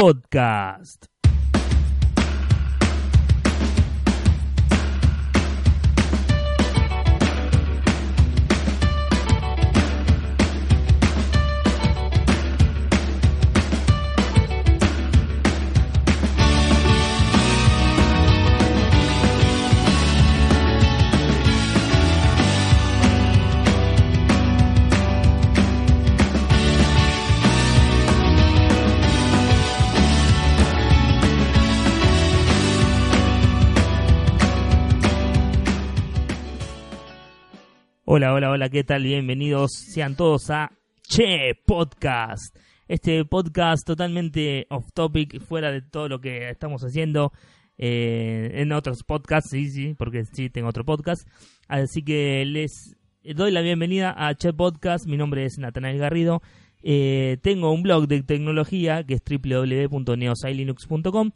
Podcast. Hola, hola, hola, ¿qué tal? Bienvenidos sean todos a Che Podcast. Este podcast totalmente off topic, fuera de todo lo que estamos haciendo eh, en otros podcasts, sí, sí, porque sí tengo otro podcast. Así que les doy la bienvenida a Che Podcast. Mi nombre es Natanael Garrido. Eh, tengo un blog de tecnología que es www.neosailinux.com,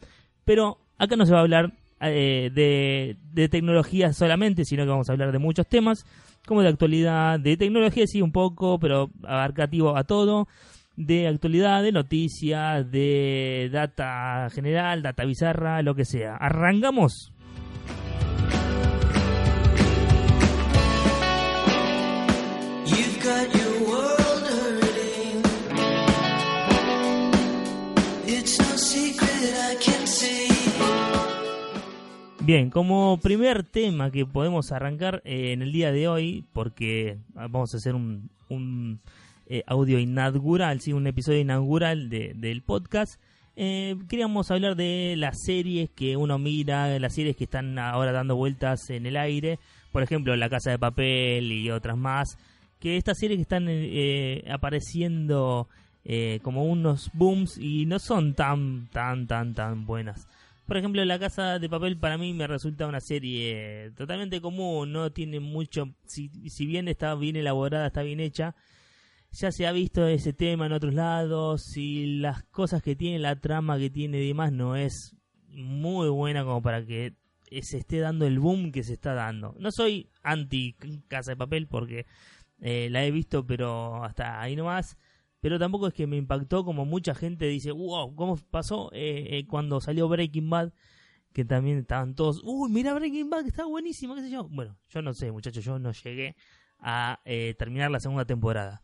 pero acá no se va a hablar eh, de, de tecnología solamente, sino que vamos a hablar de muchos temas como de actualidad, de tecnología sí un poco, pero abarcativo a todo, de actualidad, de noticias, de data general, data bizarra, lo que sea. ¿Arrancamos? Bien, como primer tema que podemos arrancar eh, en el día de hoy, porque vamos a hacer un, un eh, audio inaugural, ¿sí? un episodio inaugural del podcast, eh, queríamos hablar de las series que uno mira, las series que están ahora dando vueltas en el aire, por ejemplo La Casa de Papel y otras más, que estas series que están apareciendo como unos booms y no son tan, tan, tan, tan buenas. Por ejemplo, La Casa de Papel para mí me resulta una serie totalmente común, no tiene mucho, si, si bien está bien elaborada, está bien hecha, ya se ha visto ese tema en otros lados y las cosas que tiene, la trama que tiene y demás no es muy buena como para que se esté dando el boom que se está dando. No soy anti Casa de Papel porque eh, la he visto, pero hasta ahí nomás pero tampoco es que me impactó como mucha gente dice, wow, ¿cómo pasó eh, eh, cuando salió Breaking Bad? Que también estaban todos, uy, mira Breaking Bad, que está buenísimo, qué sé yo. Bueno, yo no sé, muchachos, yo no llegué a eh, terminar la segunda temporada,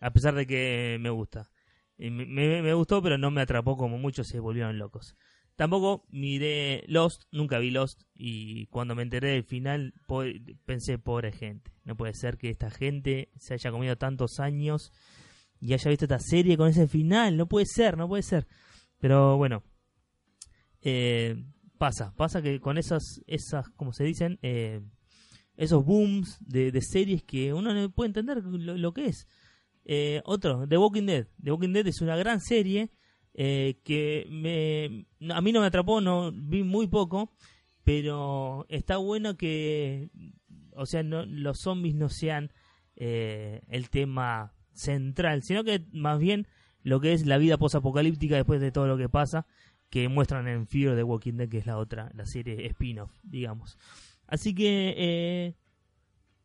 a pesar de que me gusta. Me, me, gustó, pero no me atrapó como muchos se volvieron locos. Tampoco miré Lost, nunca vi Lost y cuando me enteré del final pensé, pobre gente, no puede ser que esta gente se haya comido tantos años y haya visto esta serie con ese final. No puede ser, no puede ser. Pero bueno, eh, pasa, pasa que con esas, esas como se dicen, eh, esos booms de, series que uno no puede entender lo, que es. Eh, otro, The Walking Dead. The Walking Dead es una gran serie que me, a mí no me atrapó, no vi muy poco, pero está bueno que, o sea, no, los zombies no sean el tema central, sino que más bien lo que es la vida posapocalíptica después de todo lo que pasa, que muestran en Fear de Walking Dead, que es la otra, la serie spin-off, digamos. Así que, eh,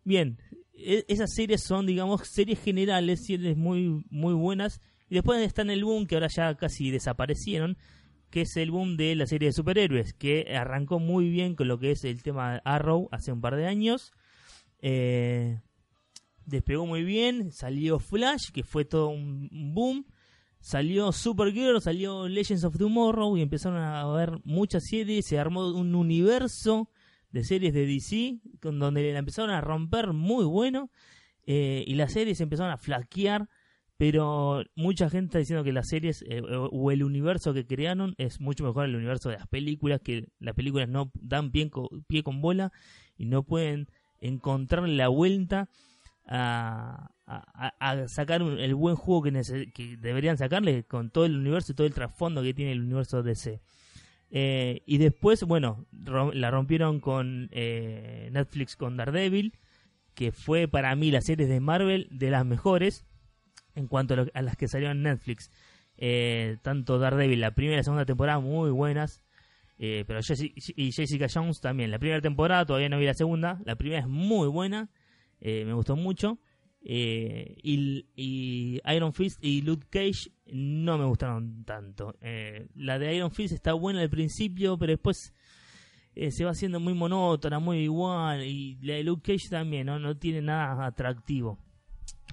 bien, e, esas series son, digamos, series generales, series muy, muy buenas. Y después están el boom, que ahora ya casi desaparecieron, que es el boom de la serie de superhéroes, que arrancó muy bien con lo que es el tema Arrow hace un par de años. Eh, despegó muy bien, salió Flash, que fue todo un boom, salió Supergirl, salió Legends of Tomorrow y empezaron a ver muchas series, se armó un universo de series de DC, con donde la empezaron a romper muy bueno eh, y las series empezaron a flaquear, pero mucha gente está diciendo que las series eh, o el universo que crearon es mucho mejor el universo de las películas, que las películas no dan pie pie con bola y no pueden encontrar la vuelta a, sacar el buen juego que, deberían sacarle con todo el universo y todo el trasfondo que tiene el universo DC. Eh, y después, bueno, la rompieron con eh, Netflix con Daredevil, que fue para mí la serie de Marvel de las mejores en cuanto a, las que salieron en Netflix. Eh, tanto Daredevil, la primera y la segunda temporada muy buenas. pero y Jessica Jones también. La primera temporada todavía no vi la segunda. La primera es muy buena. Eh, me gustó mucho. Eh, y, Iron Fist y Luke Cage no me gustaron tanto. Eh, la de Iron Fist está buena al principio, pero después eh, se va haciendo muy monótona, muy igual. Y la de Luke Cage también, ¿no? No tiene nada atractivo.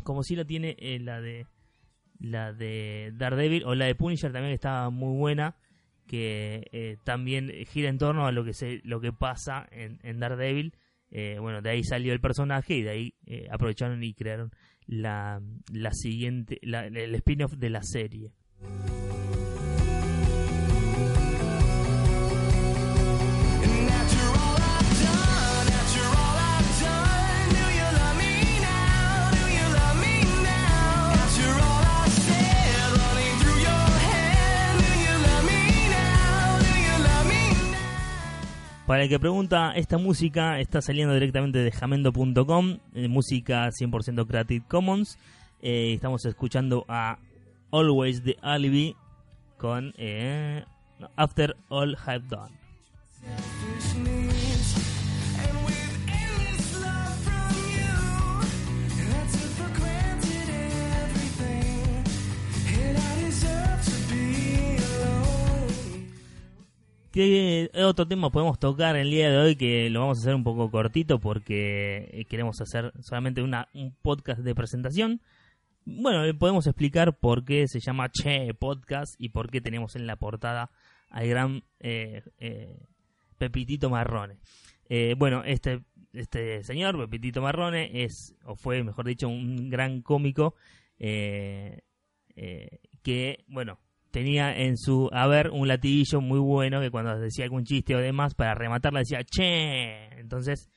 Como si la tiene la de la de Daredevil o la de Punisher también que está muy buena que también gira en torno a lo que se lo que pasa en Daredevil bueno de ahí salió el personaje y de ahí aprovecharon y crearon la, la siguiente, la, el spin-off de la serie. Para el que pregunta, esta música está saliendo directamente de jamendo.com, eh, música 100% Creative Commons. Eh, estamos escuchando a Always the Alibi con eh, After All Have Done. ¿Qué otro tema podemos tocar el día de hoy que lo vamos a hacer un poco cortito porque eh, queremos hacer solamente un podcast de presentación? Bueno, podemos explicar por qué se llama Che Podcast y por qué tenemos en la portada al gran eh, eh, Pepitito Marrone. bueno, este, este señor, Pepitito Marrone, es, o fue, mejor dicho, un gran cómico que, bueno, tenía en su haber un latiguillo muy bueno que cuando decía algún chiste o demás, para rematarla decía che. Entonces,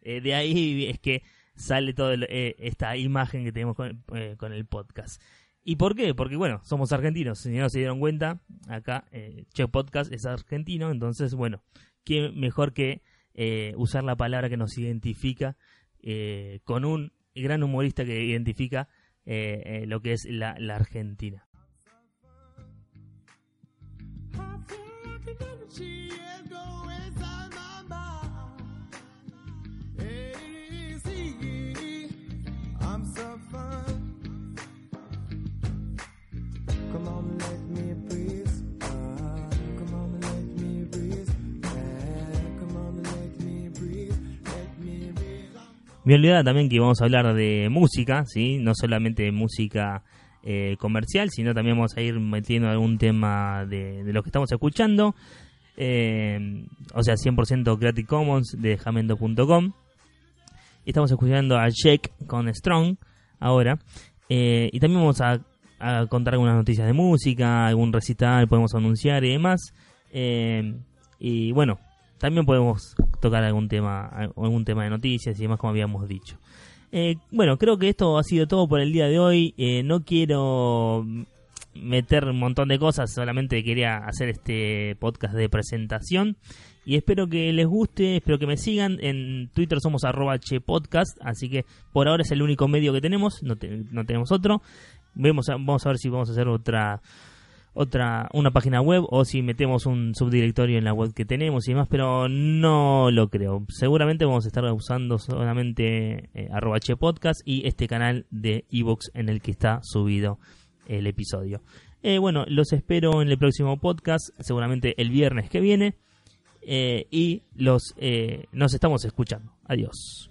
eh, de ahí es que sale toda eh, esta imagen que tenemos eh, con, el podcast. ¿Y por qué? Porque, bueno, somos argentinos. Si no se dieron cuenta, acá Che Podcast es argentino. Entonces, bueno, ¿qué mejor que usar la palabra que nos identifica con un gran humorista que identifica lo que es la Argentina? Me olvidaba también que vamos a hablar de música, ¿sí? No solamente de música eh, comercial, sino también vamos a ir metiendo algún tema de, lo que estamos escuchando. Eh, o sea, 100% Creative Commons de jamendo.com. Estamos escuchando a Jake con Strong ahora. Eh, y también vamos a, contar algunas noticias de música, algún recital, podemos anunciar y demás. y bueno, también podemos tocar algún tema, algún tema de noticias y demás, como habíamos dicho. Eh, bueno, creo que esto ha sido todo por el día de hoy. Eh, no quiero meter un montón de cosas, solamente quería hacer este podcast de presentación. Y espero que les guste, espero que me sigan. En Twitter somos arroba podcast, así que por ahora es el único medio que tenemos, no, tenemos otro. Vemos, vamos a ver si vamos a hacer otra otra una página web o si metemos un subdirectorio en la web que tenemos y demás, pero no lo creo. Seguramente vamos a estar usando solamente eh, arroba podcast y este canal de Evox en el que está subido el episodio. Eh, bueno, los espero en el próximo podcast, seguramente el viernes que viene. Eh, y los nos estamos escuchando. Adiós.